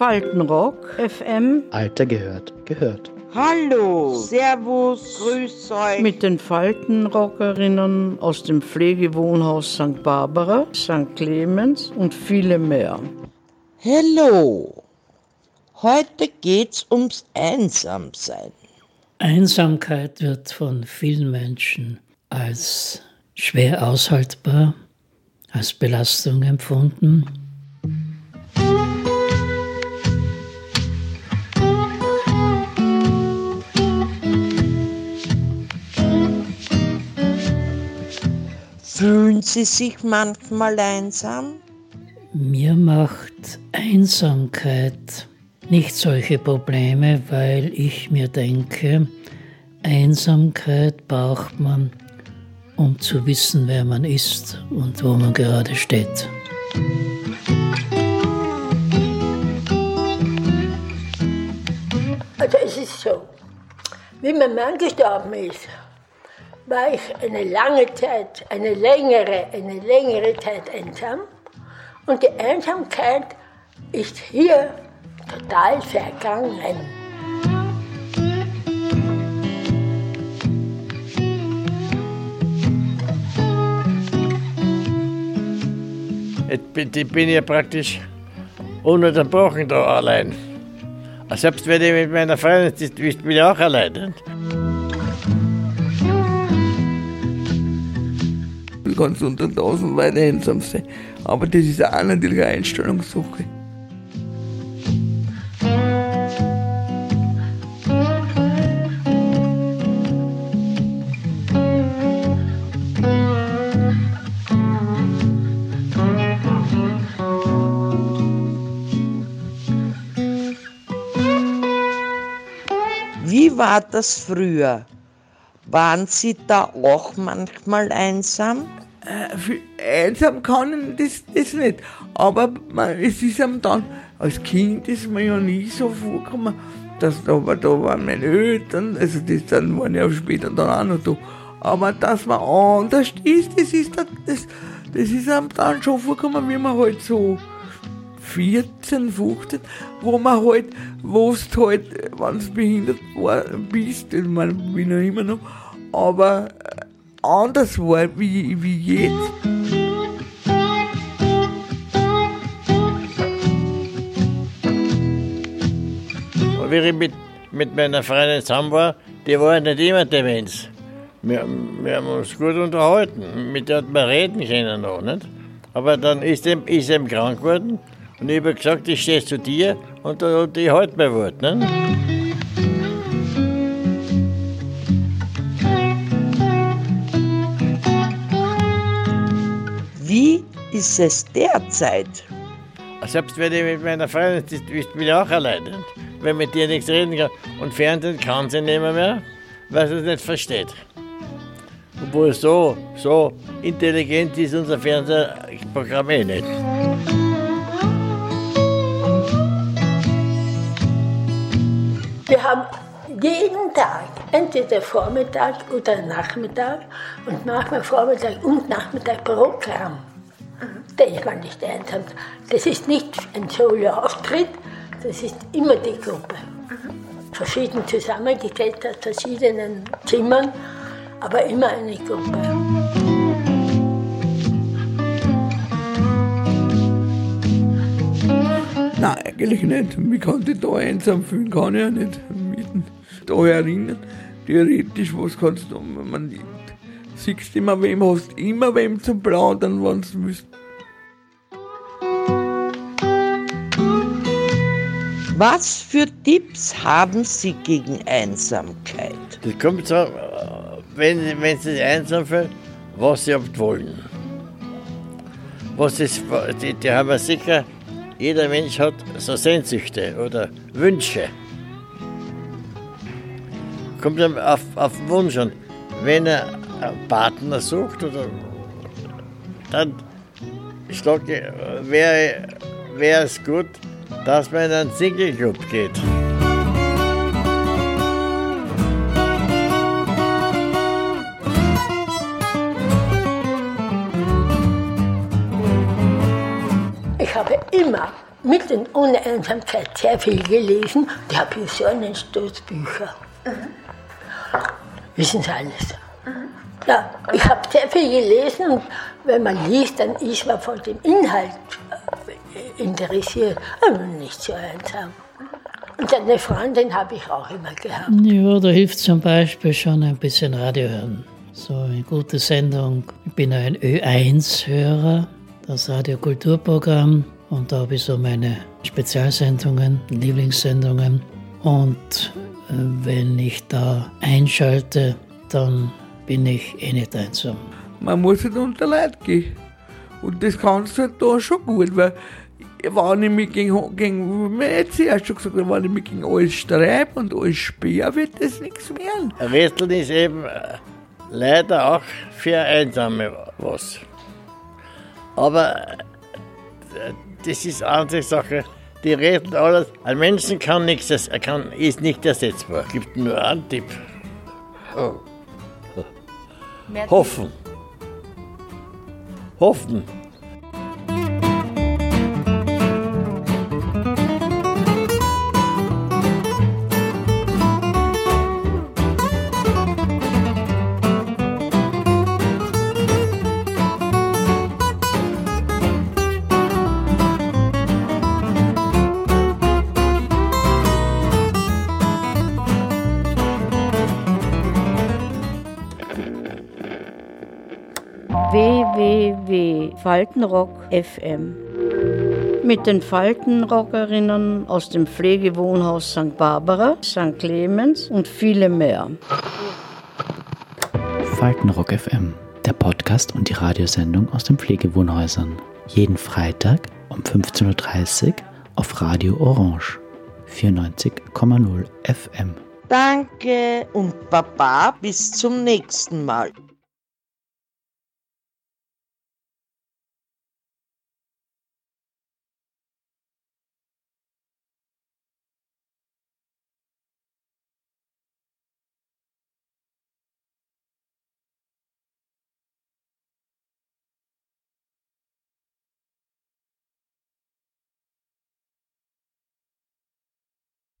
Faltenrock FM. Alter gehört, gehört. Hallo, Servus, Grüß euch. Mit den Faltenrockerinnen aus dem Pflegewohnhaus St. Barbara, St. Clemens und viele mehr. Hallo. Heute geht's ums Einsamsein. Einsamkeit wird von vielen Menschen als schwer aushaltbar, als Belastung empfunden. Fühlen Sie sich manchmal einsam? Mir macht Einsamkeit nicht solche Probleme, weil ich mir denke, Einsamkeit braucht man, um zu wissen, wer man ist und wo man gerade steht. Also es ist so, wie mein Mann gestorben ist, war ich eine lange Zeit, eine längere, eine längere Zeit einsam. Und die Einsamkeit ist hier total vergangen. Ich bin ja praktisch ununterbrochen da allein. Selbst wenn ich mit meiner Freundin ist, bin ich auch allein. Kannst unter tausend Leuten einsam sein. Aber das ist auch natürlich eine Einstellungssache. Wie war das früher? Waren Sie da auch manchmal einsam? Äh, einsam kann das, das nicht. Aber man, es ist einem dann, als Kind ist mir ja nie so vorgekommen, dass da, war, da waren meine Eltern, also das dann waren ja später dann auch noch da. Aber dass man anders ist, das ist, das, das, das ist einem dann schon vorgekommen, wie man halt so 14, 15, wo man halt, wo du halt, wenn du behindert war, bist, ich meine, bin ja immer noch, aber äh, anders war wie, wie jetzt. Und wie ich mit, mit meiner Freundin zusammen war, die war nicht immer Demenz. Wir, wir haben uns gut unterhalten. Mit der hat man reden können noch, nicht? Aber dann ist er ist krank geworden und ich habe gesagt, ich stehe zu dir und, und ich halte mein Wort. Nicht? Ist es derzeit? Selbst wenn ich mit meiner Freundin ist, bin ich auch allein. Nicht? Wenn mit dir nichts reden kann. Und Fernsehen kann sie nicht mehr, mehr weil sie es nicht versteht. Obwohl so, so intelligent ist unser Fernsehprogramm eh nicht. Wir haben jeden Tag, entweder Vormittag oder Nachmittag und manchmal Vormittag und Nachmittag Programm. Da ist man nicht einsam. Das ist nicht ein Solo-Auftritt, das ist immer die Gruppe. Verschieden zusammengestellt aus verschiedenen Zimmern, aber immer eine Gruppe. Nein, eigentlich nicht. Mich kann ich da einsam fühlen, kann ich ja nicht. Mitten da erinnern. Theoretisch, was kannst du, man siehst immer wem, hast immer wem zum Plaudern, wenn du willst. Was für Tipps haben Sie gegen Einsamkeit? Das kommt so, wenn, wenn sie einsam fühlen, was sie wollen. Was ist, die, die haben sicher, jeder Mensch hat so Sehnsüchte oder Wünsche. Kommt auf, auf Wunsch an. Wenn er einen Partner sucht, oder, dann schlage, wäre, wäre es gut, dass man in einen Single-Club geht. Ich habe immer mit und ohne Einsamkeit sehr viel gelesen. Die habe Stoßbücher. Mhm. Wissen Sie alles? Mhm. Ja, ich habe sehr viel gelesen und wenn man liest, dann ist man von dem Inhalt interessiert, aber nicht so einsam. Und eine Freundin habe ich auch immer gehabt. Ja, da hilft zum Beispiel schon ein bisschen Radio hören. So eine gute Sendung. Ich bin ein Ö1-Hörer, das Radiokulturprogramm. Und da habe ich so meine Spezialsendungen, Lieblingssendungen. Und äh, wenn ich da einschalte, dann bin ich eh nicht einsam. Man muss halt unter Leid gehen. Und das kannst du halt da schon gut, weil ich mich gegen, gegen wie jetzt erst schon gesagt ich mich gegen alles streibe und alles sperre, wird das nichts werden. Rätseln ist eben äh, leider auch für Einsame was. Aber äh, das ist eine andere Sache. Die retten alles. Ein Menschen kann nichts, er kann, ist nicht ersetzbar. Gibt nur einen Tipp. Oh. Hoffen. Hoffen. Faltenrock FM. Mit den Faltenrockerinnen aus dem Pflegewohnhaus St. Barbara, St. Clemens und viele mehr. Faltenrock FM, der Podcast und die Radiosendung aus den Pflegewohnhäusern. Jeden Freitag um 15.30 Uhr auf Radio Orange 94,0 FM. Danke und Baba, bis zum nächsten Mal.